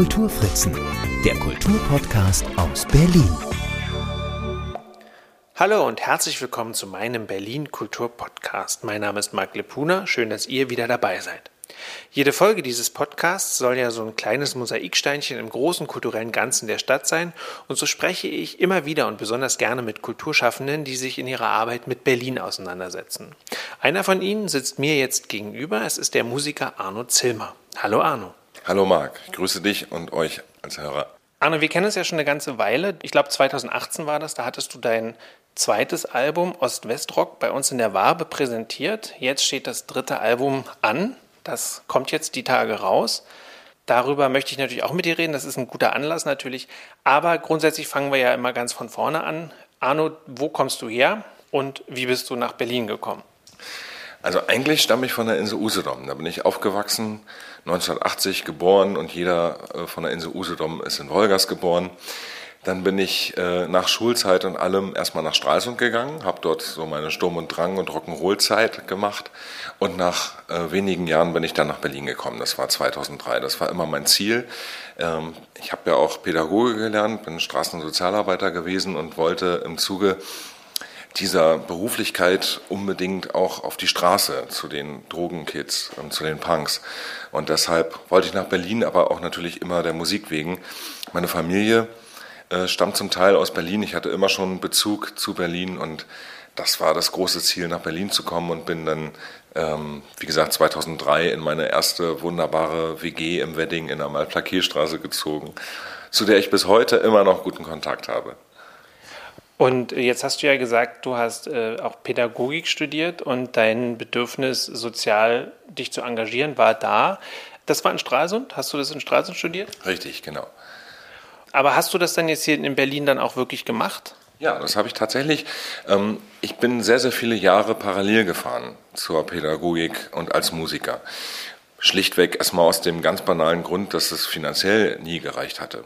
Kulturfritzen, der Kulturpodcast aus Berlin. Hallo und herzlich willkommen zu meinem Berlin Kulturpodcast. Mein Name ist Marc Lepuna. Schön, dass ihr wieder dabei seid. Jede Folge dieses Podcasts soll ja so ein kleines Mosaiksteinchen im großen kulturellen Ganzen der Stadt sein und so spreche ich immer wieder und besonders gerne mit Kulturschaffenden, die sich in ihrer Arbeit mit Berlin auseinandersetzen. Einer von ihnen sitzt mir jetzt gegenüber, es ist der Musiker Arno Zilmer. Hallo Arno. Hallo Marc, ich grüße dich und euch als Hörer. Arno, wir kennen uns ja schon eine ganze Weile. Ich glaube 2018 war das, da hattest du dein zweites Album Ost-West-Rock bei uns in der Wabe präsentiert. Jetzt steht das dritte Album an. Das kommt jetzt die Tage raus. Darüber möchte ich natürlich auch mit dir reden. Das ist ein guter Anlass natürlich. Aber grundsätzlich fangen wir ja immer ganz von vorne an. Arno, wo kommst du her und wie bist du nach Berlin gekommen? Also eigentlich stamme ich von der Insel Usedom. Da bin ich aufgewachsen, 1980 geboren und jeder äh, von der Insel Usedom ist in Wolgast geboren. Dann bin ich äh, nach Schulzeit und allem erstmal nach Stralsund gegangen, habe dort so meine Sturm- und Drang- und Rock'n'Roll-Zeit gemacht. Und nach äh, wenigen Jahren bin ich dann nach Berlin gekommen. Das war 2003. Das war immer mein Ziel. Ähm, ich habe ja auch Pädagoge gelernt, bin Straßen- und Sozialarbeiter gewesen und wollte im Zuge dieser Beruflichkeit unbedingt auch auf die Straße zu den Drogenkids und zu den Punks. Und deshalb wollte ich nach Berlin, aber auch natürlich immer der Musik wegen. Meine Familie äh, stammt zum Teil aus Berlin. Ich hatte immer schon Bezug zu Berlin und das war das große Ziel, nach Berlin zu kommen und bin dann, ähm, wie gesagt, 2003 in meine erste wunderbare WG im Wedding in der Malplakierstraße gezogen, zu der ich bis heute immer noch guten Kontakt habe. Und jetzt hast du ja gesagt, du hast äh, auch Pädagogik studiert und dein Bedürfnis, sozial dich zu engagieren, war da. Das war in Stralsund? Hast du das in Stralsund studiert? Richtig, genau. Aber hast du das dann jetzt hier in Berlin dann auch wirklich gemacht? Ja, das habe ich tatsächlich. Ähm, ich bin sehr, sehr viele Jahre parallel gefahren zur Pädagogik und als Musiker. Schlichtweg erstmal aus dem ganz banalen Grund, dass es finanziell nie gereicht hatte.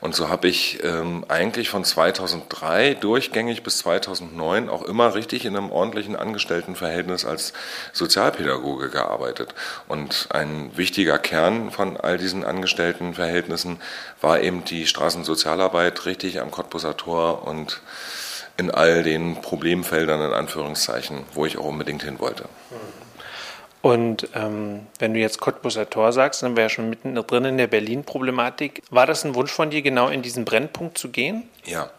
Und so habe ich ähm, eigentlich von 2003 durchgängig bis 2009 auch immer richtig in einem ordentlichen Angestelltenverhältnis als Sozialpädagoge gearbeitet. Und ein wichtiger Kern von all diesen Angestelltenverhältnissen war eben die Straßensozialarbeit richtig am Cottbuser Tor und in all den Problemfeldern in Anführungszeichen, wo ich auch unbedingt hin wollte. Mhm. Und ähm, wenn du jetzt Cottbuser Tor sagst, dann wäre ja schon mitten drin in der Berlin-Problematik. War das ein Wunsch von dir, genau in diesen Brennpunkt zu gehen? Ja,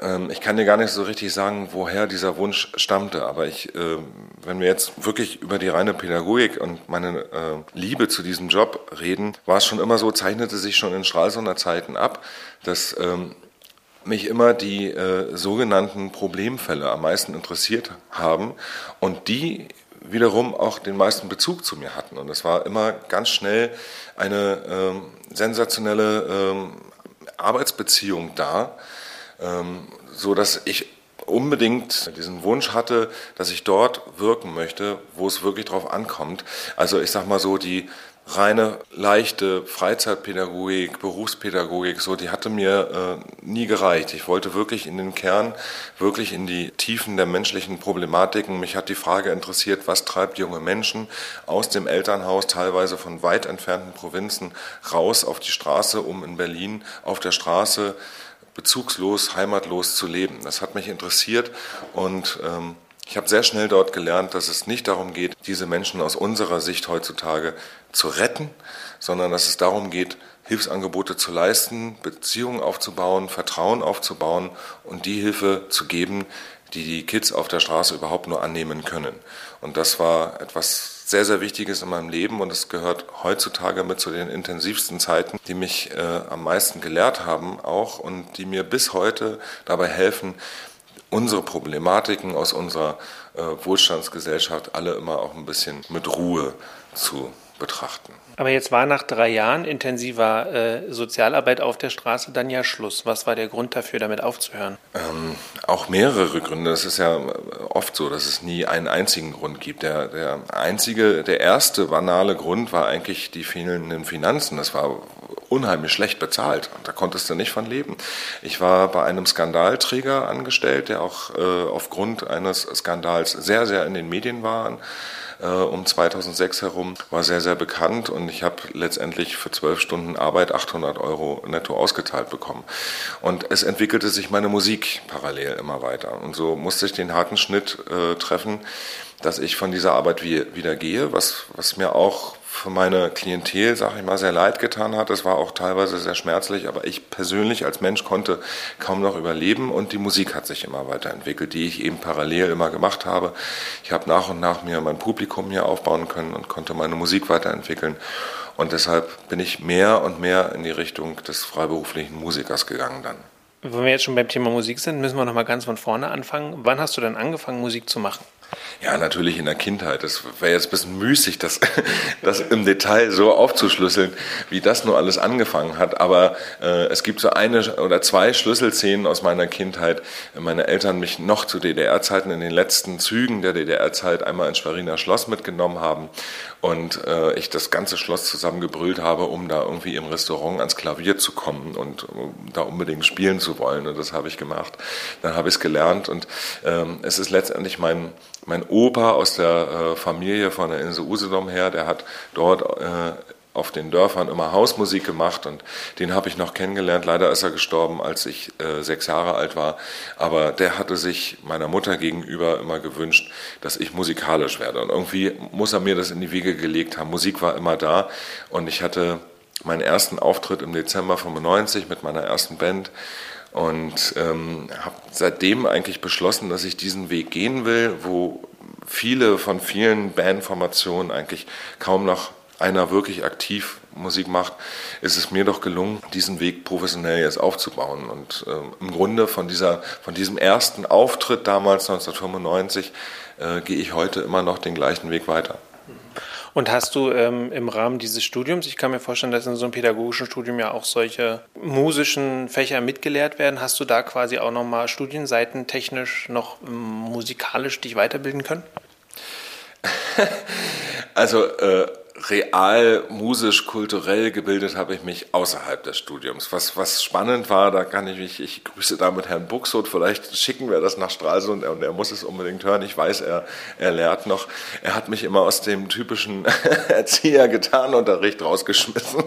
ähm, ich kann dir gar nicht so richtig sagen, woher dieser Wunsch stammte. Aber ich, äh, wenn wir jetzt wirklich über die reine Pädagogik und meine äh, Liebe zu diesem Job reden, war es schon immer so, zeichnete sich schon in Stralsunder Zeiten ab, dass ähm, mich immer die äh, sogenannten Problemfälle am meisten interessiert haben und die wiederum auch den meisten Bezug zu mir hatten. Und es war immer ganz schnell eine ähm, sensationelle ähm, Arbeitsbeziehung da, ähm, so dass ich unbedingt diesen Wunsch hatte, dass ich dort wirken möchte, wo es wirklich drauf ankommt. Also ich sag mal so, die reine, leichte Freizeitpädagogik, Berufspädagogik, so, die hatte mir äh, nie gereicht. Ich wollte wirklich in den Kern, wirklich in die Tiefen der menschlichen Problematiken. Mich hat die Frage interessiert, was treibt junge Menschen aus dem Elternhaus, teilweise von weit entfernten Provinzen, raus auf die Straße, um in Berlin auf der Straße bezugslos, heimatlos zu leben. Das hat mich interessiert und ähm, ich habe sehr schnell dort gelernt, dass es nicht darum geht, diese Menschen aus unserer Sicht heutzutage zu retten, sondern dass es darum geht, Hilfsangebote zu leisten, Beziehungen aufzubauen, Vertrauen aufzubauen und die Hilfe zu geben, die die Kids auf der Straße überhaupt nur annehmen können. Und das war etwas sehr, sehr Wichtiges in meinem Leben und es gehört heutzutage mit zu den intensivsten Zeiten, die mich äh, am meisten gelehrt haben auch und die mir bis heute dabei helfen, unsere Problematiken aus unserer äh, Wohlstandsgesellschaft alle immer auch ein bisschen mit Ruhe zu betrachten. Aber jetzt war nach drei Jahren intensiver äh, Sozialarbeit auf der Straße dann ja Schluss. Was war der Grund dafür, damit aufzuhören? Ähm, auch mehrere Gründe. Es ist ja oft so, dass es nie einen einzigen Grund gibt. Der, der einzige, der erste banale Grund war eigentlich die fehlenden Finanzen. Das war unheimlich schlecht bezahlt da konntest du nicht von leben. Ich war bei einem Skandalträger angestellt, der auch äh, aufgrund eines Skandals sehr, sehr in den Medien war äh, um 2006 herum, war sehr, sehr bekannt und ich habe letztendlich für zwölf Stunden Arbeit 800 Euro netto ausgeteilt bekommen. Und es entwickelte sich meine Musik parallel immer weiter. Und so musste ich den harten Schnitt äh, treffen, dass ich von dieser Arbeit wieder gehe, was, was mir auch für meine Klientel, sage ich mal, sehr leid getan hat. Es war auch teilweise sehr schmerzlich, aber ich persönlich als Mensch konnte kaum noch überleben und die Musik hat sich immer weiterentwickelt, die ich eben parallel immer gemacht habe. Ich habe nach und nach mir mein Publikum hier aufbauen können und konnte meine Musik weiterentwickeln. Und deshalb bin ich mehr und mehr in die Richtung des freiberuflichen Musikers gegangen dann. Wenn wir jetzt schon beim Thema Musik sind, müssen wir noch mal ganz von vorne anfangen. Wann hast du denn angefangen, Musik zu machen? Ja, natürlich in der Kindheit. Das wäre jetzt ein bisschen müßig, das, das im Detail so aufzuschlüsseln, wie das nur alles angefangen hat. Aber äh, es gibt so eine oder zwei Schlüsselszenen aus meiner Kindheit. Meine Eltern mich noch zu DDR-Zeiten in den letzten Zügen der DDR-Zeit einmal ins Schweriner Schloss mitgenommen haben und äh, ich das ganze Schloss zusammengebrüllt habe, um da irgendwie im Restaurant ans Klavier zu kommen und um da unbedingt spielen zu wollen. Und das habe ich gemacht. Dann habe ich es gelernt und ähm, es ist letztendlich mein mein Opa aus der äh, Familie von der Insel Usedom her, der hat dort äh, auf den Dörfern immer Hausmusik gemacht und den habe ich noch kennengelernt. Leider ist er gestorben, als ich äh, sechs Jahre alt war. Aber der hatte sich meiner Mutter gegenüber immer gewünscht, dass ich musikalisch werde. Und irgendwie muss er mir das in die Wege gelegt haben. Musik war immer da und ich hatte meinen ersten Auftritt im Dezember 95 mit meiner ersten Band und ähm, habe seitdem eigentlich beschlossen, dass ich diesen Weg gehen will, wo viele von vielen Bandformationen eigentlich kaum noch einer wirklich aktiv Musik macht, ist es mir doch gelungen, diesen Weg professionell jetzt aufzubauen. Und ähm, im Grunde von, dieser, von diesem ersten Auftritt damals 1995 äh, gehe ich heute immer noch den gleichen Weg weiter. Und hast du ähm, im Rahmen dieses Studiums, ich kann mir vorstellen, dass in so einem pädagogischen Studium ja auch solche musischen Fächer mitgelehrt werden, hast du da quasi auch nochmal Studienseiten technisch noch ähm, musikalisch dich weiterbilden können? Also äh, real, musisch, kulturell gebildet habe ich mich außerhalb des Studiums. Was, was spannend war, da kann ich mich, ich grüße da mit Herrn Buxoth, vielleicht schicken wir das nach Stralsund und er muss es unbedingt hören. Ich weiß, er, er lehrt noch. Er hat mich immer aus dem typischen Erzieher getan Unterricht rausgeschmissen.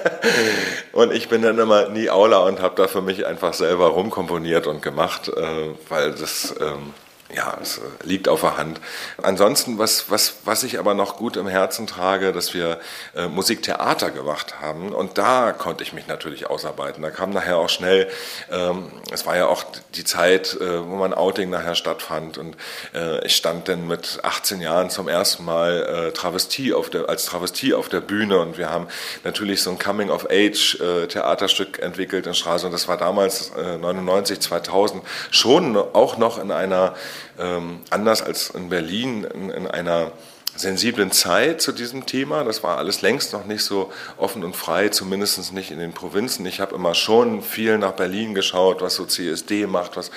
und ich bin dann immer nie Aula und habe da für mich einfach selber rumkomponiert und gemacht, äh, weil das, ähm, ja, es äh, liegt auf der Hand. Ansonsten, was, was, was ich aber noch gut im Herzen trage, dass wir äh, Musiktheater gemacht haben und da konnte ich mich natürlich ausarbeiten. Da kam nachher auch schnell, ähm, es war ja auch die Zeit, äh, wo mein Outing nachher stattfand und äh, ich stand dann mit 18 Jahren zum ersten Mal äh, Travestie auf der, als Travestie auf der Bühne und wir haben natürlich so ein Coming-of-Age-Theaterstück äh, entwickelt in Stralsund. Das war damals 99, 2000 schon auch noch in einer ähm, anders als in Berlin in, in einer sensiblen Zeit zu diesem Thema. Das war alles längst noch nicht so offen und frei, zumindest nicht in den Provinzen. Ich habe immer schon viel nach Berlin geschaut, was so CSD macht, was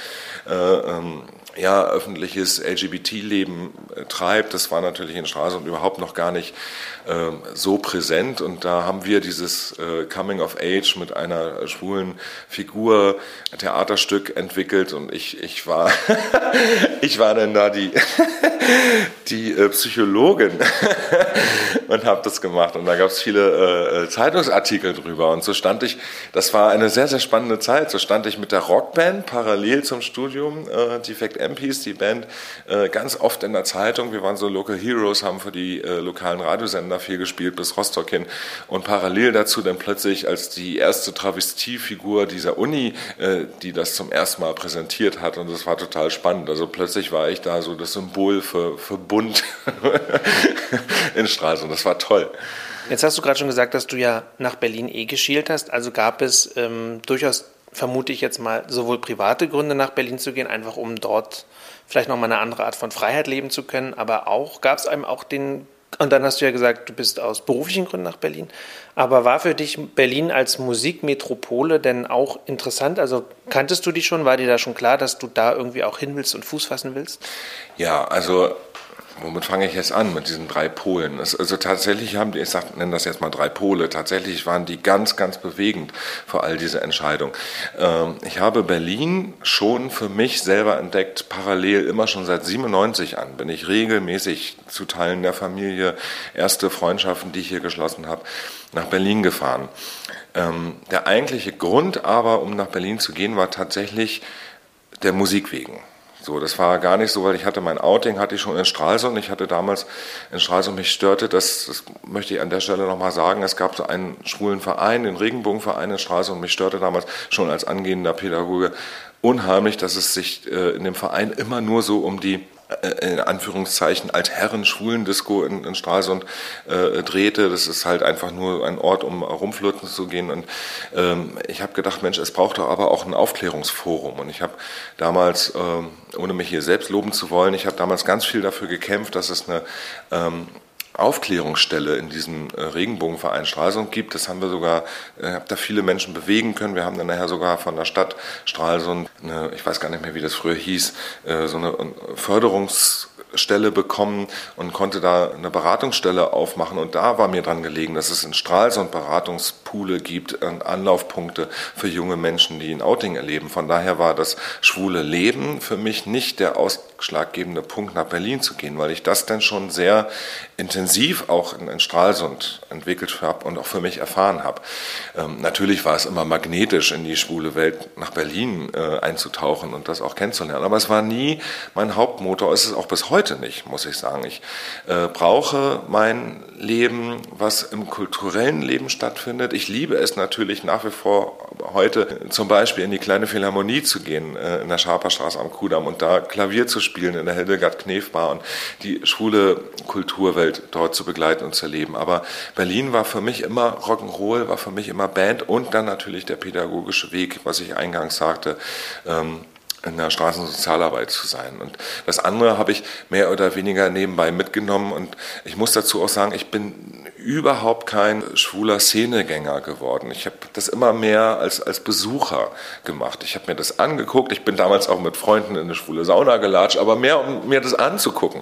äh, ähm, ja, öffentliches LGBT-Leben äh, treibt. Das war natürlich in Stralsund überhaupt noch gar nicht äh, so präsent. Und da haben wir dieses äh, Coming of Age mit einer schwulen Figur, Theaterstück entwickelt. Und ich, ich war, ich war dann da die, die äh, Psychologin und habe das gemacht. Und da gab es viele äh, Zeitungsartikel drüber. Und so stand ich, das war eine sehr, sehr spannende Zeit. So stand ich mit der Rockband parallel zum Studium, äh, Defect MPs, die Band, äh, ganz oft in der Zeitung. Wir waren so Local Heroes, haben für die äh, lokalen Radiosender viel gespielt, bis Rostock hin. Und parallel dazu dann plötzlich als die erste Travestiefigur dieser Uni, äh, die das zum ersten Mal präsentiert hat. Und das war total spannend. Also plötzlich war ich da so das Symbol für, für Bund in Stralsund. Das war toll. Jetzt hast du gerade schon gesagt, dass du ja nach Berlin eh geschielt hast. Also gab es ähm, durchaus vermute ich jetzt mal, sowohl private Gründe nach Berlin zu gehen, einfach um dort vielleicht nochmal eine andere Art von Freiheit leben zu können, aber auch, gab es einem auch den, und dann hast du ja gesagt, du bist aus beruflichen Gründen nach Berlin, aber war für dich Berlin als Musikmetropole denn auch interessant? Also kanntest du die schon? War dir da schon klar, dass du da irgendwie auch hin willst und Fuß fassen willst? Ja, also womit fange ich jetzt an mit diesen drei Polen? Also tatsächlich haben die, ich sag, nenne das jetzt mal drei Pole, tatsächlich waren die ganz, ganz bewegend vor all diese Entscheidung. Ähm, ich habe Berlin schon für mich selber entdeckt, parallel immer schon seit 97 an, bin ich regelmäßig zu Teilen der Familie, erste Freundschaften, die ich hier geschlossen habe, nach Berlin gefahren. Ähm, der eigentliche Grund aber, um nach Berlin zu gehen, war tatsächlich der Musik wegen. So, das war gar nicht so, weil ich hatte mein Outing, hatte ich schon in Stralsund. Ich hatte damals in Stralsund, mich störte, das, das möchte ich an der Stelle nochmal sagen, es gab so einen schwulen Verein, den Regenbogenverein in Stralsund. Mich störte damals schon als angehender Pädagoge unheimlich, dass es sich äh, in dem Verein immer nur so um die in Anführungszeichen als Herren-Schwulendisco in, in Stralsund äh, drehte. Das ist halt einfach nur ein Ort, um rumflirten zu gehen. Und ähm, ich habe gedacht, Mensch, es braucht doch aber auch ein Aufklärungsforum. Und ich habe damals, ähm, ohne mich hier selbst loben zu wollen, ich habe damals ganz viel dafür gekämpft, dass es eine ähm, Aufklärungsstelle in diesem äh, Regenbogenverein Stralsund gibt. Das haben wir sogar, äh, habe da viele Menschen bewegen können. Wir haben dann nachher sogar von der Stadt Stralsund, eine, ich weiß gar nicht mehr, wie das früher hieß, äh, so eine Förderungs Stelle bekommen und konnte da eine Beratungsstelle aufmachen. Und da war mir dran gelegen, dass es in Stralsund Beratungspoole gibt, Anlaufpunkte für junge Menschen, die ein Outing erleben. Von daher war das schwule Leben für mich nicht der ausschlaggebende Punkt, nach Berlin zu gehen, weil ich das dann schon sehr intensiv auch in, Stralsund entwickelt habe und auch für mich erfahren habe. Ähm, natürlich war es immer magnetisch, in die schwule Welt nach Berlin äh, einzutauchen und das auch kennenzulernen. Aber es war nie mein Hauptmotor. Es ist auch bis heute heute nicht, muss ich sagen. Ich äh, brauche mein Leben, was im kulturellen Leben stattfindet. Ich liebe es natürlich nach wie vor heute zum Beispiel in die kleine Philharmonie zu gehen, äh, in der Schaperstraße am Kudamm und da Klavier zu spielen in der Hildegard Knef Bar und die schwule Kulturwelt dort zu begleiten und zu erleben. Aber Berlin war für mich immer Rock'n'Roll, war für mich immer Band und dann natürlich der pädagogische Weg, was ich eingangs sagte. Ähm, in der Straßensozialarbeit zu sein. Und das andere habe ich mehr oder weniger nebenbei mitgenommen. Und ich muss dazu auch sagen, ich bin überhaupt kein schwuler Szenegänger geworden. Ich habe das immer mehr als, als Besucher gemacht. Ich habe mir das angeguckt. Ich bin damals auch mit Freunden in eine schwule Sauna gelatscht, aber mehr, um mir das anzugucken,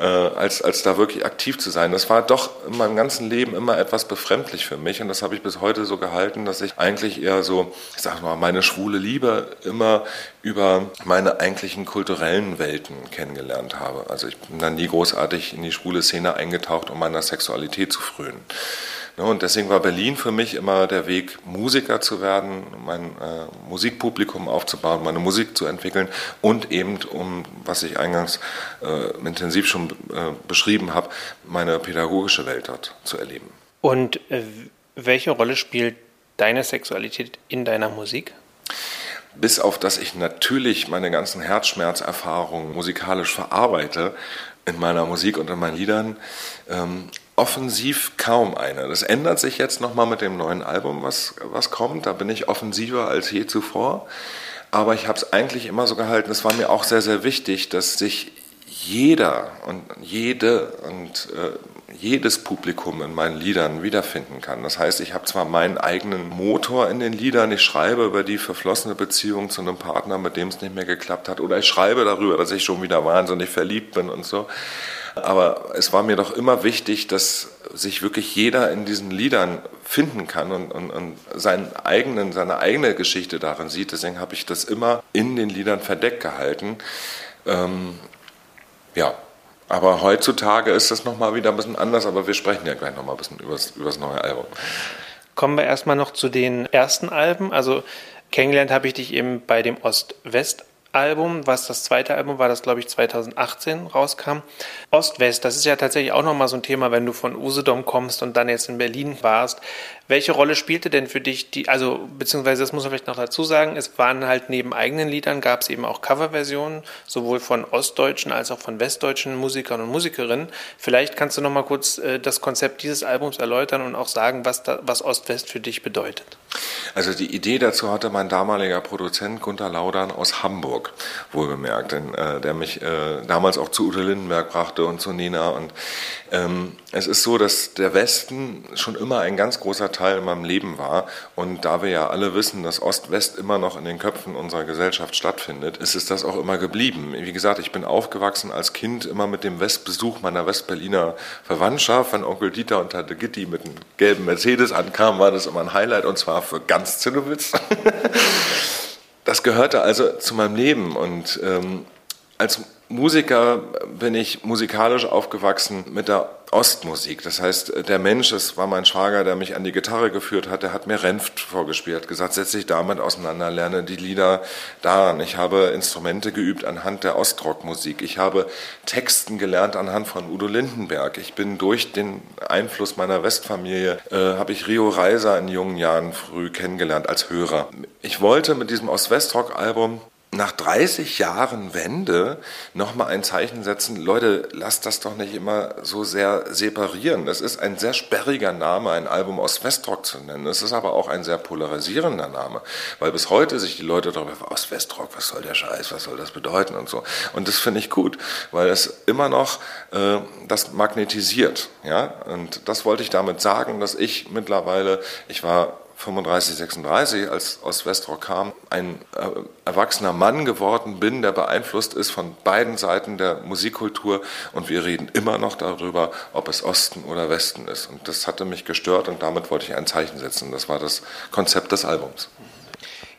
äh, als, als da wirklich aktiv zu sein. Das war doch in meinem ganzen Leben immer etwas befremdlich für mich. Und das habe ich bis heute so gehalten, dass ich eigentlich eher so, ich sag mal, meine schwule Liebe immer über meine eigentlichen kulturellen Welten kennengelernt habe. Also ich bin dann nie großartig in die schwule Szene eingetaucht, um meiner Sexualität zu frönen. Ne, und deswegen war Berlin für mich immer der Weg, Musiker zu werden, mein äh, Musikpublikum aufzubauen, meine Musik zu entwickeln und eben, um, was ich eingangs äh, intensiv schon äh, beschrieben habe, meine pädagogische Welt dort zu erleben. Und äh, welche Rolle spielt deine Sexualität in deiner Musik? bis auf dass ich natürlich meine ganzen Herzschmerzerfahrungen musikalisch verarbeite in meiner Musik und in meinen Liedern, ähm, offensiv kaum eine. Das ändert sich jetzt nochmal mit dem neuen Album, was, was kommt. Da bin ich offensiver als je zuvor. Aber ich habe es eigentlich immer so gehalten, es war mir auch sehr, sehr wichtig, dass sich jeder und jede und äh, jedes Publikum in meinen Liedern wiederfinden kann. Das heißt, ich habe zwar meinen eigenen Motor in den Liedern, ich schreibe über die verflossene Beziehung zu einem Partner, mit dem es nicht mehr geklappt hat, oder ich schreibe darüber, dass ich schon wieder wahnsinnig verliebt bin und so. Aber es war mir doch immer wichtig, dass sich wirklich jeder in diesen Liedern finden kann und, und, und seinen eigenen, seine eigene Geschichte darin sieht. Deswegen habe ich das immer in den Liedern verdeckt gehalten. Ähm, ja, aber heutzutage ist das nochmal wieder ein bisschen anders, aber wir sprechen ja gleich nochmal ein bisschen über das neue Album. Kommen wir erstmal noch zu den ersten Alben. Also kennengelernt habe ich dich eben bei dem Ost-West Album, was das zweite Album war, das glaube ich 2018 rauskam. Ost-West, das ist ja tatsächlich auch nochmal so ein Thema, wenn du von Usedom kommst und dann jetzt in Berlin warst. Welche Rolle spielte denn für dich die, also beziehungsweise das muss man vielleicht noch dazu sagen, es waren halt neben eigenen Liedern gab es eben auch Coverversionen, sowohl von ostdeutschen als auch von westdeutschen Musikern und Musikerinnen. Vielleicht kannst du noch mal kurz äh, das Konzept dieses Albums erläutern und auch sagen, was, da, was Ost-West für dich bedeutet. Also die Idee dazu hatte mein damaliger Produzent Gunter Laudern aus Hamburg. Wohlgemerkt, denn, äh, der mich äh, damals auch zu Ute Lindenberg brachte und zu Nina. Und ähm, es ist so, dass der Westen schon immer ein ganz großer Teil in meinem Leben war. Und da wir ja alle wissen, dass Ost-West immer noch in den Köpfen unserer Gesellschaft stattfindet, ist es das auch immer geblieben. Wie gesagt, ich bin aufgewachsen als Kind immer mit dem Westbesuch meiner Westberliner Verwandtschaft. Wenn Onkel Dieter und Tante Gitti mit einem gelben Mercedes ankamen, war das immer ein Highlight und zwar für ganz Zinnowitz. das gehörte also zu meinem Leben und ähm, als Musiker bin ich musikalisch aufgewachsen mit der Ostmusik. Das heißt, der Mensch, das war mein Schwager, der mich an die Gitarre geführt hat, der hat mir Renft vorgespielt, gesagt, setz dich damit auseinander, lerne die Lieder daran. Ich habe Instrumente geübt anhand der Ostrockmusik. Ich habe Texten gelernt anhand von Udo Lindenberg. Ich bin durch den Einfluss meiner Westfamilie, äh, habe ich Rio Reiser in jungen Jahren früh kennengelernt als Hörer. Ich wollte mit diesem Ost-West-Rock-Album nach 30 Jahren Wende nochmal ein Zeichen setzen, Leute, lasst das doch nicht immer so sehr separieren. Das ist ein sehr sperriger Name, ein Album aus Westrock zu nennen. Es ist aber auch ein sehr polarisierender Name, weil bis heute sich die Leute darüber, aus Westrock, was soll der Scheiß, was soll das bedeuten und so. Und das finde ich gut, weil es immer noch äh, das magnetisiert. Ja? Und das wollte ich damit sagen, dass ich mittlerweile, ich war 35, 36, als aus Westrock kam, ein äh, erwachsener Mann geworden bin, der beeinflusst ist von beiden Seiten der Musikkultur und wir reden immer noch darüber, ob es Osten oder Westen ist. Und das hatte mich gestört und damit wollte ich ein Zeichen setzen. Das war das Konzept des Albums.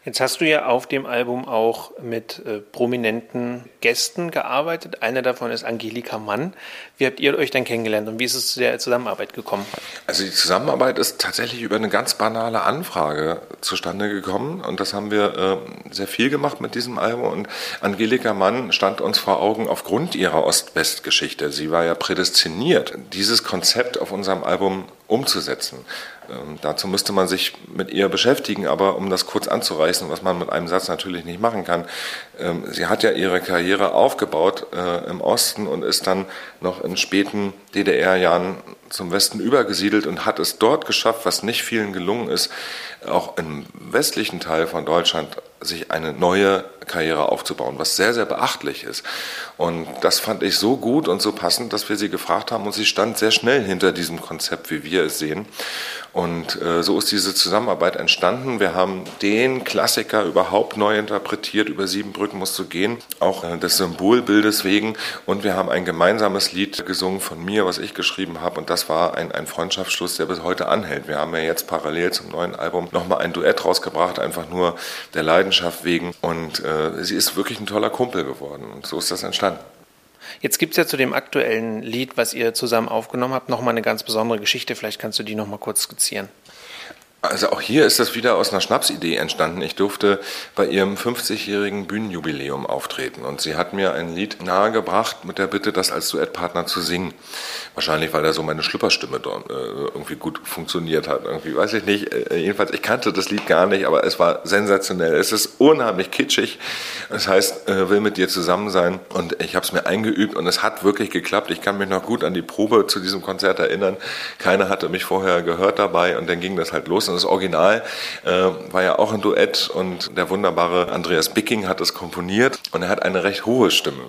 Jetzt hast du ja auf dem Album auch mit äh, prominenten Gästen gearbeitet. Einer davon ist Angelika Mann. Wie habt ihr euch denn kennengelernt und wie ist es zu der Zusammenarbeit gekommen? Also die Zusammenarbeit ist tatsächlich über eine ganz banale Anfrage zustande gekommen und das haben wir äh, sehr viel gemacht mit diesem Album und Angelika Mann stand uns vor Augen aufgrund ihrer Ost-West-Geschichte. Sie war ja prädestiniert, dieses Konzept auf unserem Album umzusetzen. Ähm, dazu müsste man sich mit ihr beschäftigen, aber um das kurz anzureißen, was man mit einem Satz natürlich nicht machen kann, ähm, sie hat ja ihre Karriere aufgebaut äh, im Osten und ist dann noch in späten DDR-Jahren zum Westen übergesiedelt und hat es dort geschafft, was nicht vielen gelungen ist, auch im westlichen Teil von Deutschland sich eine neue Karriere aufzubauen, was sehr, sehr beachtlich ist. Und das fand ich so gut und so passend, dass wir sie gefragt haben und sie stand sehr schnell hinter diesem Konzept, wie wir es sehen. Und äh, so ist diese Zusammenarbeit entstanden. Wir haben den Klassiker überhaupt neu interpretiert, über sieben Brücken musst du gehen, auch äh, des Symbolbildes wegen. Und wir haben ein gemeinsames Lied gesungen von mir, was ich geschrieben habe. Und das war ein, ein Freundschaftsschluss, der bis heute anhält. Wir haben ja jetzt parallel zum neuen Album nochmal ein Duett rausgebracht, einfach nur der Leidenschaft wegen. Und äh, sie ist wirklich ein toller Kumpel geworden. Und so ist das entstanden. Jetzt gibt es ja zu dem aktuellen Lied, was ihr zusammen aufgenommen habt, nochmal eine ganz besondere Geschichte. Vielleicht kannst du die nochmal kurz skizzieren. Also auch hier ist das wieder aus einer Schnapsidee entstanden. Ich durfte bei ihrem 50-jährigen Bühnenjubiläum auftreten und sie hat mir ein Lied nahegebracht mit der Bitte, das als Duettpartner zu singen. Wahrscheinlich, weil da so meine Schlüpperstimme äh, irgendwie gut funktioniert hat. Irgendwie weiß ich nicht. Äh, jedenfalls, ich kannte das Lied gar nicht, aber es war sensationell. Es ist unheimlich kitschig. Das heißt, äh, will mit dir zusammen sein und ich habe es mir eingeübt und es hat wirklich geklappt. Ich kann mich noch gut an die Probe zu diesem Konzert erinnern. Keiner hatte mich vorher gehört dabei und dann ging das halt los das Original äh, war ja auch ein Duett und der wunderbare Andreas Bicking hat es komponiert und er hat eine recht hohe Stimme.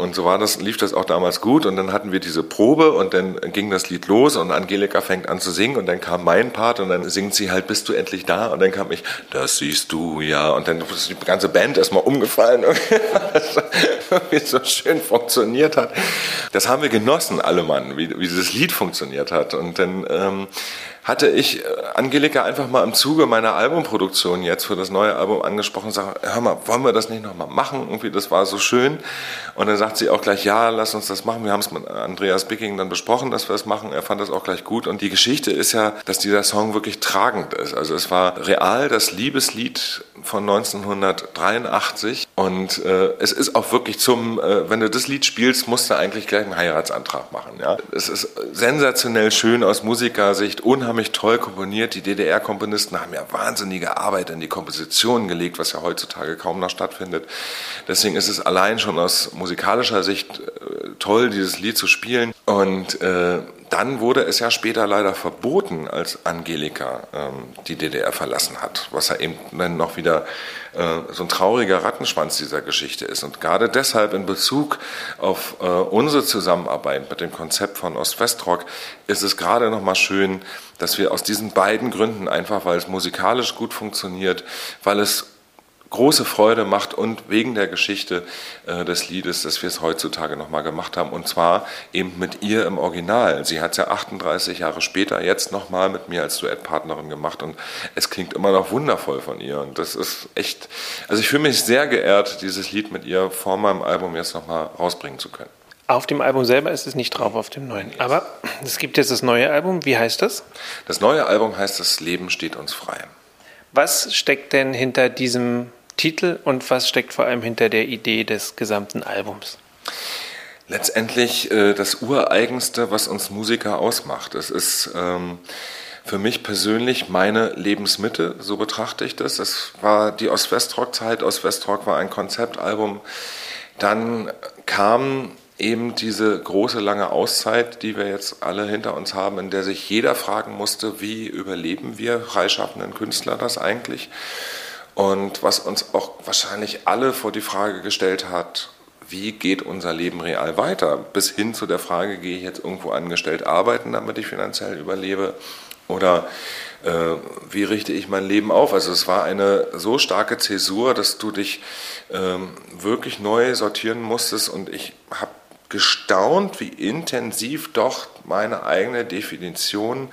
Und so war das, lief das auch damals gut. Und dann hatten wir diese Probe und dann ging das Lied los und Angelika fängt an zu singen und dann kam mein Part und dann singt sie halt, bist du endlich da? Und dann kam ich, das siehst du ja. Und dann ist die ganze Band erstmal umgefallen, wie es so schön funktioniert hat. Das haben wir genossen, alle Mann, wie, wie dieses Lied funktioniert hat. Und dann ähm, hatte ich äh, Angelika einfach mal im Zuge meiner Albumproduktion jetzt für das neue Album angesprochen und sage, hör mal, wollen wir das nicht nochmal machen? Irgendwie, das war so schön. Und dann sagt sie auch gleich, ja, lass uns das machen. Wir haben es mit Andreas Bicking dann besprochen, dass wir es machen. Er fand das auch gleich gut. Und die Geschichte ist ja, dass dieser Song wirklich tragend ist. Also es war real das Liebeslied von 1983 und äh, es ist auch wirklich zum, äh, wenn du das Lied spielst, musst du eigentlich gleich einen Heiratsantrag machen. Ja? Es ist sensationell schön aus Musikersicht, unheimlich toll komponiert. Die DDR-Komponisten haben ja wahnsinnige Arbeit in die Komposition gelegt, was ja heutzutage kaum noch stattfindet. Deswegen ist es allein schon aus musikalischer Sicht äh, toll, dieses Lied zu spielen. Und äh, dann wurde es ja später leider verboten, als Angelika ähm, die DDR verlassen hat, was ja eben dann noch wieder äh, so ein trauriger Rattenschwanz dieser Geschichte ist. Und gerade deshalb in Bezug auf äh, unsere Zusammenarbeit mit dem Konzept von Ost-West-Rock ist es gerade nochmal schön, dass wir aus diesen beiden Gründen einfach, weil es musikalisch gut funktioniert, weil es große Freude macht und wegen der Geschichte äh, des Liedes, dass wir es heutzutage nochmal gemacht haben und zwar eben mit ihr im Original. Sie hat es ja 38 Jahre später jetzt nochmal mit mir als Duettpartnerin gemacht und es klingt immer noch wundervoll von ihr und das ist echt, also ich fühle mich sehr geehrt, dieses Lied mit ihr vor meinem Album jetzt nochmal rausbringen zu können. Auf dem Album selber ist es nicht drauf, auf dem neuen. Aber es gibt jetzt das neue Album. Wie heißt das? Das neue Album heißt Das Leben steht uns frei. Was steckt denn hinter diesem Titel und was steckt vor allem hinter der Idee des gesamten Albums? Letztendlich äh, das Ureigenste, was uns Musiker ausmacht. Es ist ähm, für mich persönlich meine Lebensmitte, so betrachte ich das. Es war die Ost-West-Rock-Zeit. Ost-West-Rock war ein Konzeptalbum. Dann kam eben diese große lange Auszeit, die wir jetzt alle hinter uns haben, in der sich jeder fragen musste, wie überleben wir freischaffenden Künstler das eigentlich? Und was uns auch wahrscheinlich alle vor die Frage gestellt hat, wie geht unser Leben real weiter? Bis hin zu der Frage, gehe ich jetzt irgendwo angestellt arbeiten, damit ich finanziell überlebe? Oder äh, wie richte ich mein Leben auf? Also es war eine so starke Zäsur, dass du dich ähm, wirklich neu sortieren musstest. Und ich habe gestaunt, wie intensiv doch meine eigene Definition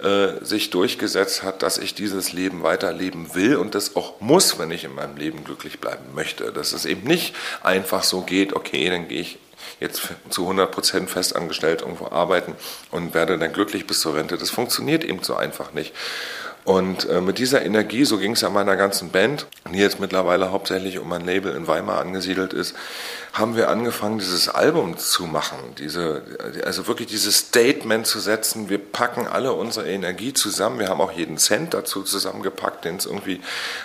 äh, sich durchgesetzt hat, dass ich dieses Leben weiterleben will und das auch muss, wenn ich in meinem Leben glücklich bleiben möchte. Dass es eben nicht einfach so geht, okay, dann gehe ich jetzt zu 100 Prozent festangestellt irgendwo arbeiten und werde dann glücklich bis zur Rente. Das funktioniert eben so einfach nicht. Und äh, mit dieser Energie, so ging es ja meiner ganzen Band, die jetzt mittlerweile hauptsächlich um ein Label in Weimar angesiedelt ist, haben wir angefangen, dieses Album zu machen, diese, also wirklich dieses Statement zu setzen. Wir packen alle unsere Energie zusammen. Wir haben auch jeden Cent dazu zusammengepackt, den es irgendwie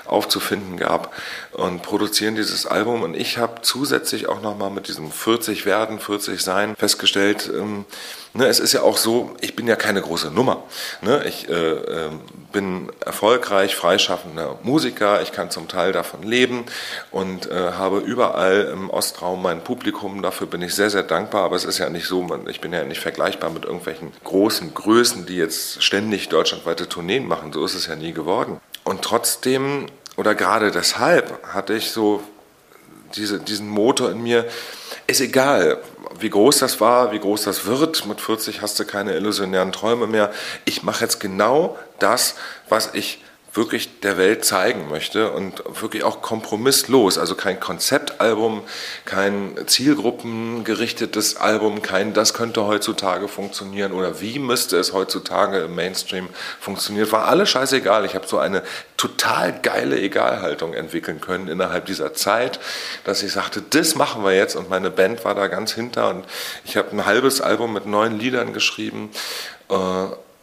aufzufinden gab und produzieren dieses Album. Und ich habe zusätzlich auch nochmal mit diesem 40 werden, 40 sein festgestellt, ähm, Ne, es ist ja auch so, ich bin ja keine große Nummer. Ne? Ich äh, äh, bin erfolgreich, freischaffender Musiker, ich kann zum Teil davon leben und äh, habe überall im Ostraum mein Publikum. Dafür bin ich sehr, sehr dankbar. Aber es ist ja nicht so, ich bin ja nicht vergleichbar mit irgendwelchen großen Größen, die jetzt ständig deutschlandweite Tourneen machen. So ist es ja nie geworden. Und trotzdem, oder gerade deshalb, hatte ich so diese, diesen Motor in mir, ist egal, wie groß das war, wie groß das wird. Mit 40 hast du keine illusionären Träume mehr. Ich mache jetzt genau das, was ich wirklich der Welt zeigen möchte und wirklich auch kompromisslos. Also kein Konzeptalbum, kein zielgruppengerichtetes Album, kein das könnte heutzutage funktionieren oder wie müsste es heutzutage im Mainstream funktionieren. War alles scheißegal. Ich habe so eine total geile Egalhaltung entwickeln können innerhalb dieser Zeit, dass ich sagte, das machen wir jetzt und meine Band war da ganz hinter und ich habe ein halbes Album mit neun Liedern geschrieben.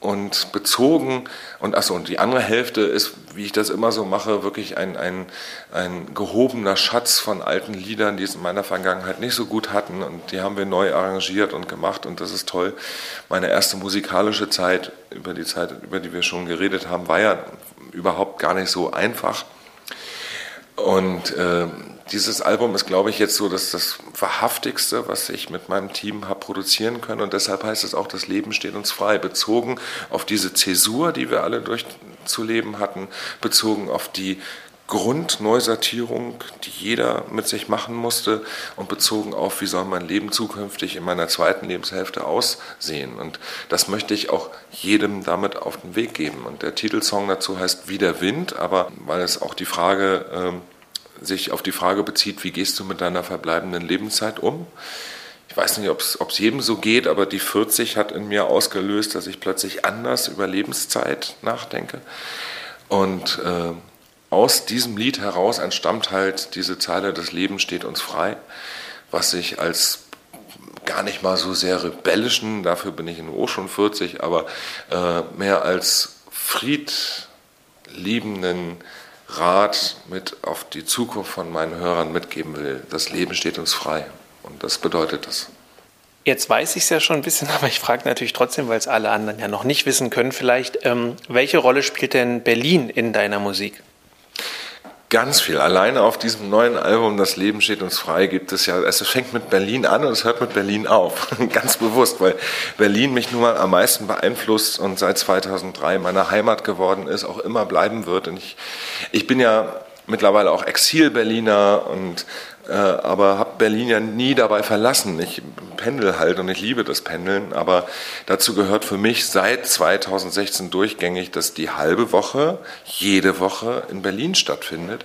Und bezogen und achso, und die andere Hälfte ist, wie ich das immer so mache, wirklich ein, ein, ein gehobener Schatz von alten Liedern, die es in meiner Vergangenheit nicht so gut hatten und die haben wir neu arrangiert und gemacht und das ist toll. Meine erste musikalische Zeit, über die Zeit, über die wir schon geredet haben, war ja überhaupt gar nicht so einfach. Und äh, dieses Album ist, glaube ich, jetzt so das, das wahrhaftigste, was ich mit meinem Team habe produzieren können. Und deshalb heißt es auch, das Leben steht uns frei, bezogen auf diese Zäsur, die wir alle durchzuleben hatten, bezogen auf die Grundneusortierung, die jeder mit sich machen musste und bezogen auf, wie soll mein Leben zukünftig in meiner zweiten Lebenshälfte aussehen. Und das möchte ich auch jedem damit auf den Weg geben. Und der Titelsong dazu heißt Wie der Wind, aber weil es auch die Frage äh, sich auf die Frage bezieht, wie gehst du mit deiner verbleibenden Lebenszeit um? Ich weiß nicht, ob es jedem so geht, aber die 40 hat in mir ausgelöst, dass ich plötzlich anders über Lebenszeit nachdenke. Und äh, aus diesem Lied heraus entstammt halt diese Zeile, das Leben steht uns frei, was sich als gar nicht mal so sehr rebellischen, dafür bin ich in auch schon 40, aber äh, mehr als friedliebenden Rat mit auf die Zukunft von meinen Hörern mitgeben will. Das Leben steht uns frei und das bedeutet das. Jetzt weiß ich es ja schon ein bisschen, aber ich frage natürlich trotzdem, weil es alle anderen ja noch nicht wissen können, vielleicht, ähm, welche Rolle spielt denn Berlin in deiner Musik? Ganz viel. Alleine auf diesem neuen Album Das Leben steht uns frei gibt es ja, es fängt mit Berlin an und es hört mit Berlin auf. Ganz bewusst, weil Berlin mich nun mal am meisten beeinflusst und seit 2003 meine Heimat geworden ist, auch immer bleiben wird. Und ich, ich bin ja mittlerweile auch Exil-Berliner und äh, aber habe Berlin ja nie dabei verlassen. Ich pendel halt und ich liebe das Pendeln, aber dazu gehört für mich seit 2016 durchgängig, dass die halbe Woche, jede Woche in Berlin stattfindet.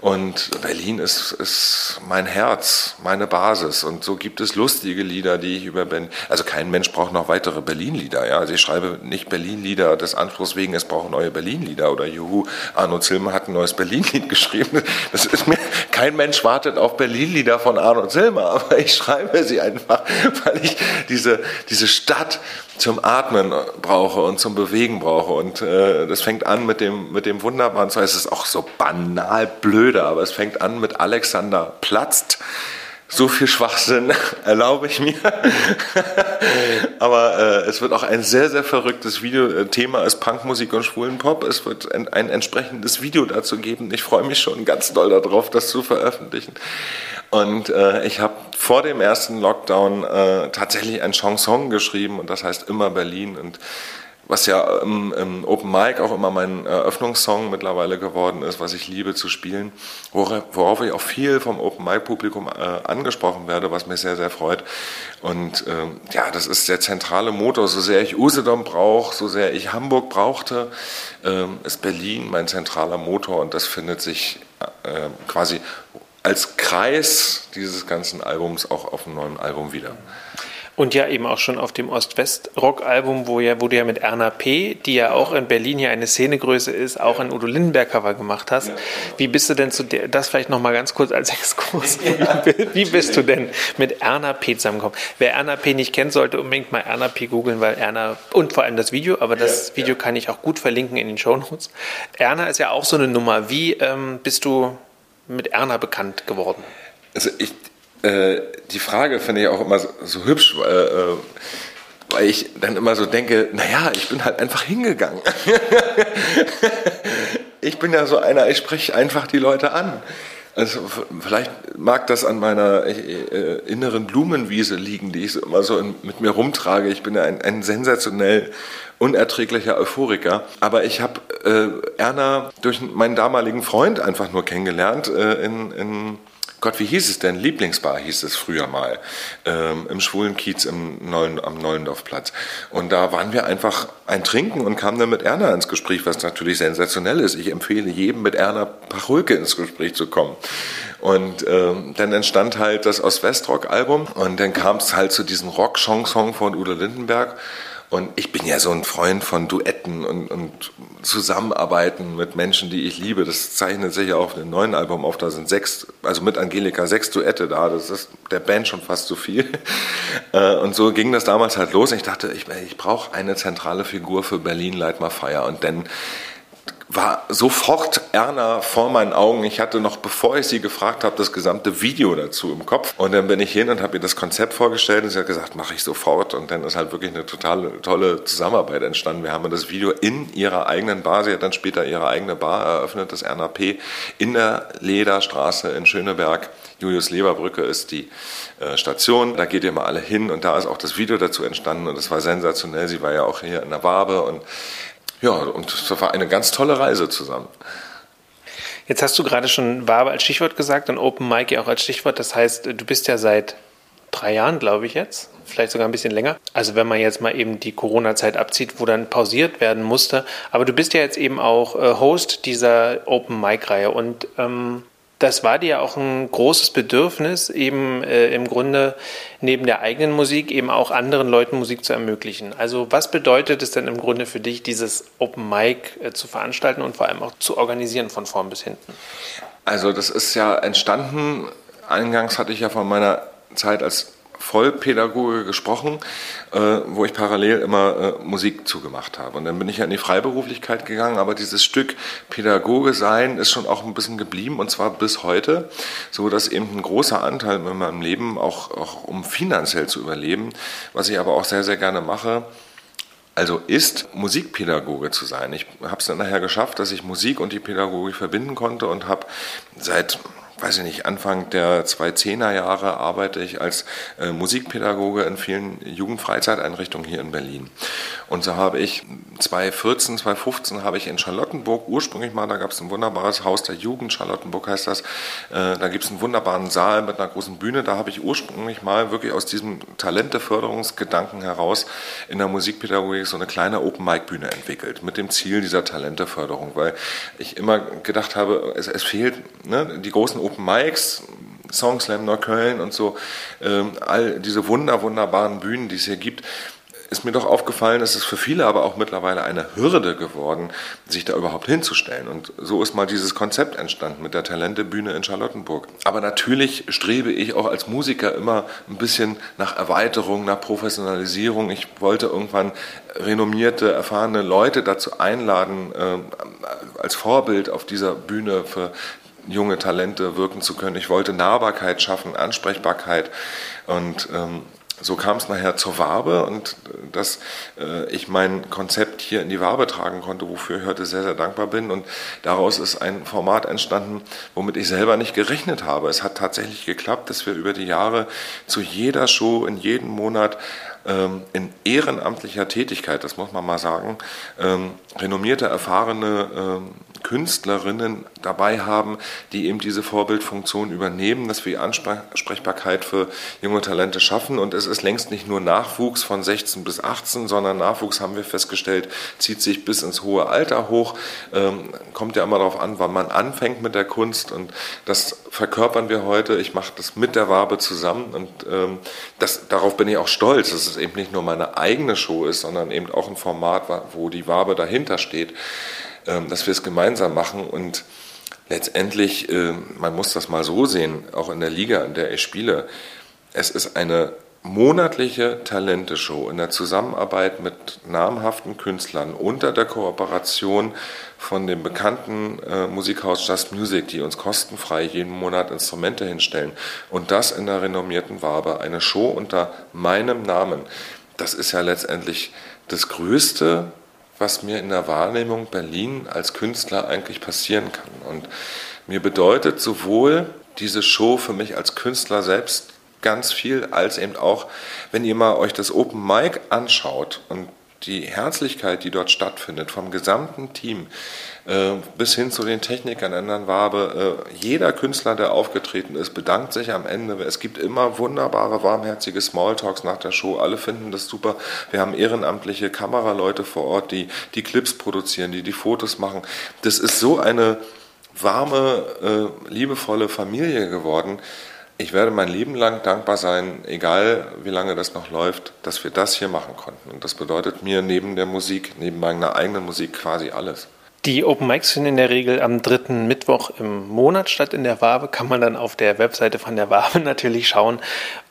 Und Berlin ist, ist mein Herz, meine Basis. Und so gibt es lustige Lieder, die ich über Berlin, also kein Mensch braucht noch weitere Berlin-Lieder. Ja? Also ich schreibe nicht Berlin-Lieder des Anspruchs wegen, es brauchen neue Berlin-Lieder. Oder Juhu, Arno Zilmer hat ein neues Berlin-Lied geschrieben. Das ist mir, kein Mensch wartet auf Berlin-Lieder von Arno Zilmer, aber ich schreibe sie einfach, weil ich diese, diese Stadt zum Atmen brauche und zum Bewegen brauche. Und äh, das fängt an mit dem, mit dem wunderbaren, zwar ist es auch so banal blöde, aber es fängt an mit Alexander platzt. So viel Schwachsinn erlaube ich mir. Aber äh, es wird auch ein sehr, sehr verrücktes Video. Äh, Thema ist Punkmusik und Schwulenpop. Es wird ein, ein entsprechendes Video dazu geben. Ich freue mich schon ganz doll darauf, das zu veröffentlichen. Und äh, ich habe vor dem ersten Lockdown äh, tatsächlich ein Chanson geschrieben und das heißt immer Berlin und was ja im, im, Open Mic auch immer mein Eröffnungssong mittlerweile geworden ist, was ich liebe zu spielen, worauf, worauf ich auch viel vom Open Mic Publikum äh, angesprochen werde, was mich sehr, sehr freut. Und ähm, ja, das ist der zentrale Motor. So sehr ich Usedom brauche, so sehr ich Hamburg brauchte, ähm, ist Berlin mein zentraler Motor und das findet sich äh, quasi als Kreis dieses ganzen Albums auch auf dem neuen Album wieder. Und ja, eben auch schon auf dem Ost-West-Rock-Album, wo, ja, wo du ja mit Erna P., die ja auch in Berlin ja eine Szenegröße ist, auch ein Udo Lindenberg-Cover gemacht hast. Wie bist du denn zu der, das vielleicht nochmal ganz kurz als Exkurs. Wie bist du denn mit Erna P. zusammengekommen? Wer Erna P. nicht kennt, sollte unbedingt mal Erna P. googeln, weil Erna, und vor allem das Video, aber das Video kann ich auch gut verlinken in den Show Notes. Erna ist ja auch so eine Nummer. Wie ähm, bist du mit Erna bekannt geworden? Also ich, äh, die Frage finde ich auch immer so, so hübsch, äh, äh, weil ich dann immer so denke, naja, ich bin halt einfach hingegangen. ich bin ja so einer, ich spreche einfach die Leute an. Also vielleicht mag das an meiner äh, inneren Blumenwiese liegen, die ich so immer so in, mit mir rumtrage. Ich bin ja ein, ein sensationell unerträglicher Euphoriker. Aber ich habe äh, Erna durch meinen damaligen Freund einfach nur kennengelernt äh, in, in Gott, wie hieß es denn? Lieblingsbar hieß es früher mal, ähm, im schwulen Kiez im Neuen, am Neulendorfplatz. Und da waren wir einfach ein Trinken und kamen dann mit Erna ins Gespräch, was natürlich sensationell ist. Ich empfehle jedem, mit Erna Pacholke ins Gespräch zu kommen. Und ähm, dann entstand halt das Ost-West-Rock-Album und dann kam es halt zu diesem Rock-Chanson von Udo Lindenberg. Und ich bin ja so ein Freund von Duetten und, und Zusammenarbeiten mit Menschen, die ich liebe. Das zeichnet sich ja auf dem neuen Album auf. Da sind sechs, also mit Angelika sechs Duette da. Das ist der Band schon fast zu viel. Äh, und so ging das damals halt los. Ich dachte, ich, ich brauche eine zentrale Figur für Berlin Light My Fire. Und dann war sofort Erna vor meinen Augen. Ich hatte noch, bevor ich sie gefragt habe, das gesamte Video dazu im Kopf. Und dann bin ich hin und habe ihr das Konzept vorgestellt und sie hat gesagt, mache ich sofort. Und dann ist halt wirklich eine total tolle Zusammenarbeit entstanden. Wir haben das Video in ihrer eigenen Bar, sie hat dann später ihre eigene Bar eröffnet, das Erna P., in der Lederstraße in Schöneberg. Julius Leberbrücke ist die äh, Station. Da geht ihr mal alle hin und da ist auch das Video dazu entstanden und es war sensationell. Sie war ja auch hier in der Wabe und ja, und das war eine ganz tolle Reise zusammen. Jetzt hast du gerade schon Wabe als Stichwort gesagt und Open Mic auch als Stichwort. Das heißt, du bist ja seit drei Jahren, glaube ich jetzt, vielleicht sogar ein bisschen länger. Also wenn man jetzt mal eben die Corona-Zeit abzieht, wo dann pausiert werden musste. Aber du bist ja jetzt eben auch äh, Host dieser Open Mic-Reihe und ähm, das war dir auch ein großes Bedürfnis, eben äh, im Grunde neben der eigenen Musik eben auch anderen Leuten Musik zu ermöglichen. Also was bedeutet es denn im Grunde für dich, dieses Open Mic äh, zu veranstalten und vor allem auch zu organisieren von vorn bis hinten? Also das ist ja entstanden, eingangs hatte ich ja von meiner Zeit als Vollpädagoge gesprochen, äh, wo ich parallel immer äh, Musik zugemacht habe. Und dann bin ich ja in die Freiberuflichkeit gegangen, aber dieses Stück Pädagoge sein ist schon auch ein bisschen geblieben und zwar bis heute, so dass eben ein großer Anteil in meinem Leben auch, auch um finanziell zu überleben, was ich aber auch sehr, sehr gerne mache, also ist, Musikpädagoge zu sein. Ich habe es dann nachher geschafft, dass ich Musik und die Pädagogik verbinden konnte und habe seit weiß ich nicht, Anfang der 2010er Jahre arbeite ich als äh, Musikpädagoge in vielen Jugendfreizeiteinrichtungen hier in Berlin. Und so habe ich 2014, 2015 habe ich in Charlottenburg ursprünglich mal, da gab es ein wunderbares Haus der Jugend, Charlottenburg heißt das, äh, da gibt es einen wunderbaren Saal mit einer großen Bühne, da habe ich ursprünglich mal wirklich aus diesem Talenteförderungsgedanken heraus in der Musikpädagogik so eine kleine Open-Mic-Bühne entwickelt, mit dem Ziel dieser Talenteförderung, weil ich immer gedacht habe, es, es fehlt ne, die großen Open Mics, Songslam Neukölln und so, ähm, all diese wunder, wunderbaren Bühnen, die es hier gibt, ist mir doch aufgefallen, es ist für viele aber auch mittlerweile eine Hürde geworden, sich da überhaupt hinzustellen. Und so ist mal dieses Konzept entstanden mit der Talentebühne in Charlottenburg. Aber natürlich strebe ich auch als Musiker immer ein bisschen nach Erweiterung, nach Professionalisierung. Ich wollte irgendwann renommierte, erfahrene Leute dazu einladen, äh, als Vorbild auf dieser Bühne für junge Talente wirken zu können. Ich wollte Nahbarkeit schaffen, Ansprechbarkeit und ähm, so kam es nachher zur Wabe und äh, dass äh, ich mein Konzept hier in die Wabe tragen konnte, wofür ich heute sehr, sehr dankbar bin. Und daraus ist ein Format entstanden, womit ich selber nicht gerechnet habe. Es hat tatsächlich geklappt, dass wir über die Jahre zu jeder Show in jedem Monat in ehrenamtlicher Tätigkeit, das muss man mal sagen, ähm, renommierte, erfahrene ähm, Künstlerinnen dabei haben, die eben diese Vorbildfunktion übernehmen, dass wir Ansprechbarkeit für junge Talente schaffen. Und es ist längst nicht nur Nachwuchs von 16 bis 18, sondern Nachwuchs, haben wir festgestellt, zieht sich bis ins hohe Alter hoch. Ähm, kommt ja immer darauf an, wann man anfängt mit der Kunst. Und das verkörpern wir heute. Ich mache das mit der Wabe zusammen. Und ähm, das, darauf bin ich auch stolz, dass es eben nicht nur meine eigene Show ist, sondern eben auch ein Format, wo die Wabe dahinter steht. Ähm, dass wir es gemeinsam machen und letztendlich, äh, man muss das mal so sehen, auch in der Liga, in der ich spiele, es ist eine monatliche Talenteshow in der Zusammenarbeit mit namhaften Künstlern unter der Kooperation von dem bekannten äh, Musikhaus Just Music, die uns kostenfrei jeden Monat Instrumente hinstellen und das in der renommierten Wabe, eine Show unter meinem Namen. Das ist ja letztendlich das Größte, was mir in der Wahrnehmung Berlin als Künstler eigentlich passieren kann. Und mir bedeutet sowohl diese Show für mich als Künstler selbst ganz viel, als eben auch, wenn ihr mal euch das Open Mic anschaut und die Herzlichkeit, die dort stattfindet, vom gesamten Team äh, bis hin zu den Technikern in Wabe, äh, jeder Künstler, der aufgetreten ist, bedankt sich am Ende. Es gibt immer wunderbare, warmherzige Smalltalks nach der Show. Alle finden das super. Wir haben ehrenamtliche Kameraleute vor Ort, die die Clips produzieren, die die Fotos machen. Das ist so eine warme, äh, liebevolle Familie geworden ich werde mein Leben lang dankbar sein, egal wie lange das noch läuft, dass wir das hier machen konnten. Und das bedeutet mir neben der Musik, neben meiner eigenen Musik quasi alles. Die Open Mics finden in der Regel am dritten Mittwoch im Monat statt in der Wabe. Kann man dann auf der Webseite von der Wabe natürlich schauen.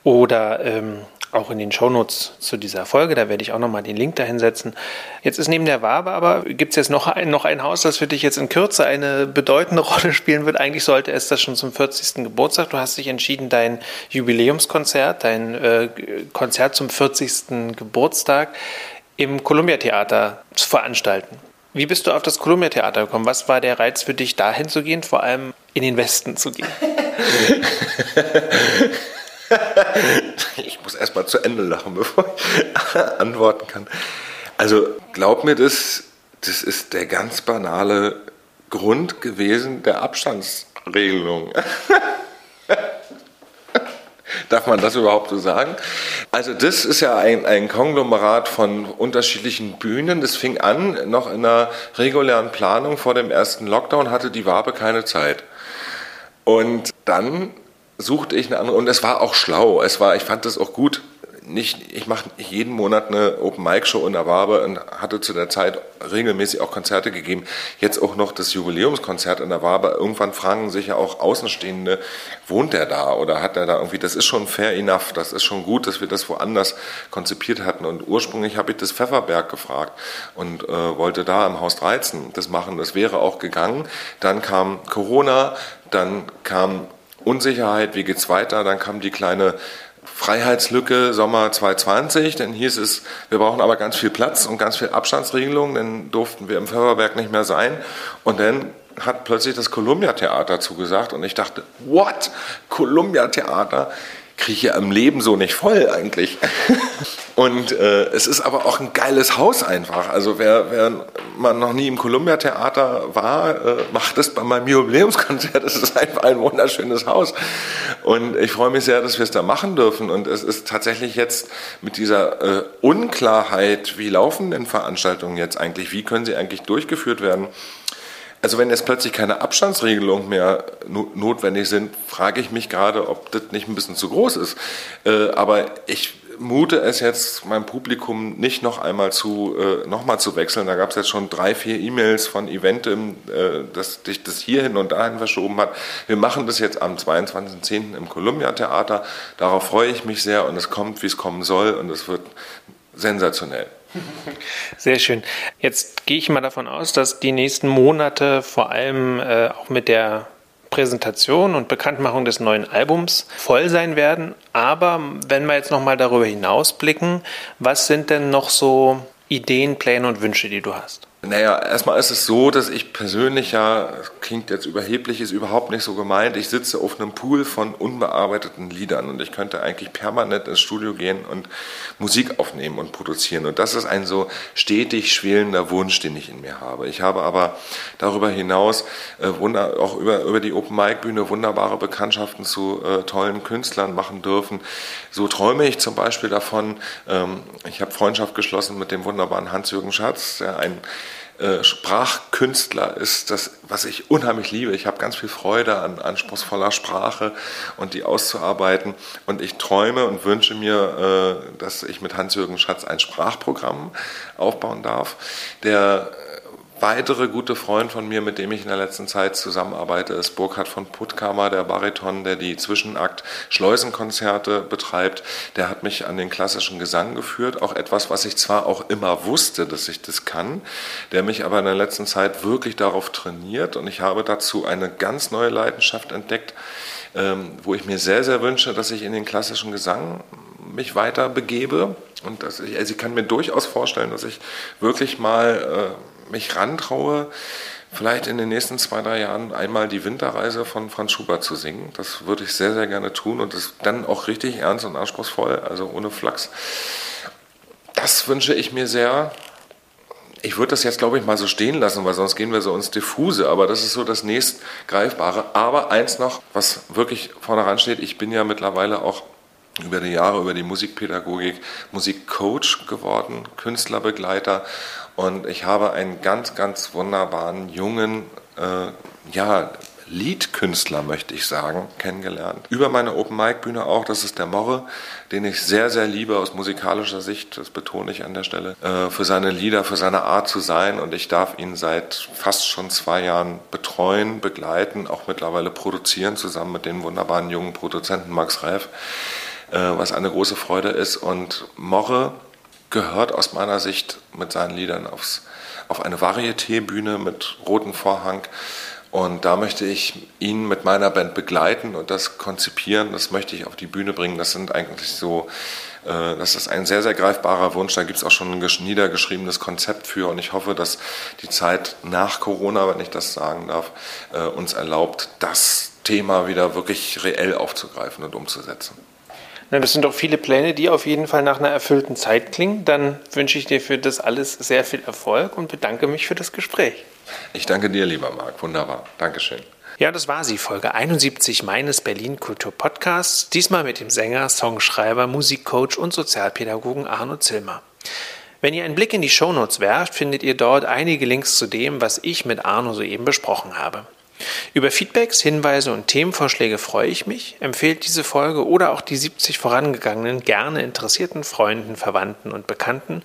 Oder ähm, auch in den Shownotes zu dieser Folge. Da werde ich auch nochmal den Link dahin setzen. Jetzt ist neben der Wabe aber, gibt es jetzt noch ein, noch ein Haus, das für dich jetzt in Kürze eine bedeutende Rolle spielen wird. Eigentlich sollte es das schon zum 40. Geburtstag. Du hast dich entschieden, dein Jubiläumskonzert, dein äh, Konzert zum 40. Geburtstag im Columbia Theater zu veranstalten. Wie bist du auf das Columbia Theater gekommen? Was war der Reiz für dich, dahin zu gehen, vor allem in den Westen zu gehen? ich muss erst mal zu Ende lachen, bevor ich antworten kann. Also glaub mir, das, das ist der ganz banale Grund gewesen der Abstandsregelung. Darf man das überhaupt so sagen? Also das ist ja ein, ein Konglomerat von unterschiedlichen Bühnen. Das fing an, noch in einer regulären Planung vor dem ersten Lockdown hatte die Wabe keine Zeit. Und dann suchte ich eine andere, und es war auch schlau, es war, ich fand das auch gut, nicht, ich mache jeden Monat eine Open Mic Show in der Wabe und hatte zu der Zeit regelmäßig auch Konzerte gegeben. Jetzt auch noch das Jubiläumskonzert in der Wabe. Irgendwann fragen sich ja auch Außenstehende, wohnt der da oder hat er da irgendwie, das ist schon fair enough, das ist schon gut, dass wir das woanders konzipiert hatten. Und ursprünglich habe ich das Pfefferberg gefragt und äh, wollte da im Haus 13 das machen. Das wäre auch gegangen. Dann kam Corona, dann kam Unsicherheit, wie geht's weiter? Dann kam die kleine Freiheitslücke Sommer 2020, dann hieß es, wir brauchen aber ganz viel Platz und ganz viel Abstandsregelung, dann durften wir im Pfefferberg nicht mehr sein. Und dann hat plötzlich das Columbia Theater zugesagt und ich dachte, what? Columbia Theater? kriege ich ja im Leben so nicht voll eigentlich. Und äh, es ist aber auch ein geiles Haus einfach. Also wer, wer man noch nie im Columbia Theater war, äh, macht es bei meinem Jubiläumskonzert. Es ist einfach ein wunderschönes Haus. Und ich freue mich sehr, dass wir es da machen dürfen. Und es ist tatsächlich jetzt mit dieser äh, Unklarheit, wie laufen denn Veranstaltungen jetzt eigentlich, wie können sie eigentlich durchgeführt werden, also wenn jetzt plötzlich keine Abstandsregelungen mehr notwendig sind, frage ich mich gerade, ob das nicht ein bisschen zu groß ist. Äh, aber ich mute es jetzt meinem Publikum nicht noch einmal zu, äh, noch mal zu wechseln. Da gab es jetzt schon drei, vier E-Mails von Eventem, äh, dass dich das hierhin und dahin verschoben hat. Wir machen das jetzt am 22.10. im Columbia Theater. Darauf freue ich mich sehr und es kommt, wie es kommen soll und es wird sensationell. Sehr schön. Jetzt gehe ich mal davon aus, dass die nächsten Monate vor allem äh, auch mit der Präsentation und Bekanntmachung des neuen Albums voll sein werden. Aber wenn wir jetzt noch mal darüber hinausblicken, was sind denn noch so Ideen, Pläne und Wünsche, die du hast? Naja, erstmal ist es so, dass ich persönlich ja, klingt jetzt überheblich, ist überhaupt nicht so gemeint, ich sitze auf einem Pool von unbearbeiteten Liedern und ich könnte eigentlich permanent ins Studio gehen und Musik aufnehmen und produzieren. Und das ist ein so stetig schwelender Wunsch, den ich in mir habe. Ich habe aber darüber hinaus äh, auch über, über die Open Mic Bühne wunderbare Bekanntschaften zu äh, tollen Künstlern machen dürfen. So träume ich zum Beispiel davon, ähm, ich habe Freundschaft geschlossen mit dem wunderbaren Hans-Jürgen Schatz, der ein äh, Sprachkünstler ist das, was ich unheimlich liebe. Ich habe ganz viel Freude an anspruchsvoller Sprache und die auszuarbeiten. Und ich träume und wünsche mir, äh, dass ich mit Hans-Jürgen Schatz ein Sprachprogramm aufbauen darf, der weitere gute Freund von mir, mit dem ich in der letzten Zeit zusammenarbeite, ist Burkhard von Puttkammer, der Bariton, der die Zwischenakt Schleusenkonzerte betreibt. Der hat mich an den klassischen Gesang geführt, auch etwas, was ich zwar auch immer wusste, dass ich das kann, der mich aber in der letzten Zeit wirklich darauf trainiert. Und ich habe dazu eine ganz neue Leidenschaft entdeckt, ähm, wo ich mir sehr, sehr wünsche, dass ich in den klassischen Gesang mich weiter begebe. Und dass ich, also ich kann mir durchaus vorstellen, dass ich wirklich mal äh, mich rantraue, vielleicht in den nächsten zwei, drei Jahren einmal die Winterreise von Franz Schubert zu singen. Das würde ich sehr, sehr gerne tun und das dann auch richtig ernst und anspruchsvoll, also ohne Flachs. Das wünsche ich mir sehr. Ich würde das jetzt, glaube ich, mal so stehen lassen, weil sonst gehen wir so ins Diffuse, aber das ist so das nächstgreifbare. Aber eins noch, was wirklich vorne ran steht, ich bin ja mittlerweile auch über die Jahre, über die Musikpädagogik Musikcoach geworden, Künstlerbegleiter und ich habe einen ganz, ganz wunderbaren jungen, äh, ja, Liedkünstler, möchte ich sagen, kennengelernt. Über meine Open Mic Bühne auch, das ist der Morre, den ich sehr, sehr liebe aus musikalischer Sicht, das betone ich an der Stelle, äh, für seine Lieder, für seine Art zu sein und ich darf ihn seit fast schon zwei Jahren betreuen, begleiten, auch mittlerweile produzieren, zusammen mit dem wunderbaren jungen Produzenten Max Reif, äh, was eine große Freude ist und Morre gehört aus meiner Sicht mit seinen Liedern aufs, auf eine Varieté-Bühne mit rotem Vorhang. Und da möchte ich ihn mit meiner Band begleiten und das konzipieren, das möchte ich auf die Bühne bringen. Das sind eigentlich so, äh, das ist ein sehr, sehr greifbarer Wunsch. Da gibt es auch schon ein niedergeschriebenes Konzept für und ich hoffe, dass die Zeit nach Corona, wenn ich das sagen darf, äh, uns erlaubt, das Thema wieder wirklich reell aufzugreifen und umzusetzen. Das sind doch viele Pläne, die auf jeden Fall nach einer erfüllten Zeit klingen. Dann wünsche ich dir für das alles sehr viel Erfolg und bedanke mich für das Gespräch. Ich danke dir, lieber Marc. Wunderbar. Dankeschön. Ja, das war sie, Folge 71 meines Berlin Kultur Podcasts. Diesmal mit dem Sänger, Songschreiber, Musikcoach und Sozialpädagogen Arno Zilmer. Wenn ihr einen Blick in die Shownotes werft, findet ihr dort einige Links zu dem, was ich mit Arno soeben besprochen habe. Über Feedbacks, Hinweise und Themenvorschläge freue ich mich. Empfehlt diese Folge oder auch die 70 vorangegangenen gerne interessierten Freunden, Verwandten und Bekannten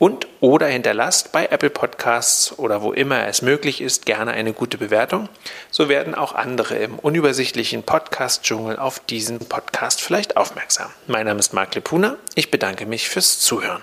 und oder hinterlasst bei Apple Podcasts oder wo immer es möglich ist gerne eine gute Bewertung. So werden auch andere im unübersichtlichen Podcast-Dschungel auf diesen Podcast vielleicht aufmerksam. Mein Name ist Marc Lepuna. Ich bedanke mich fürs Zuhören.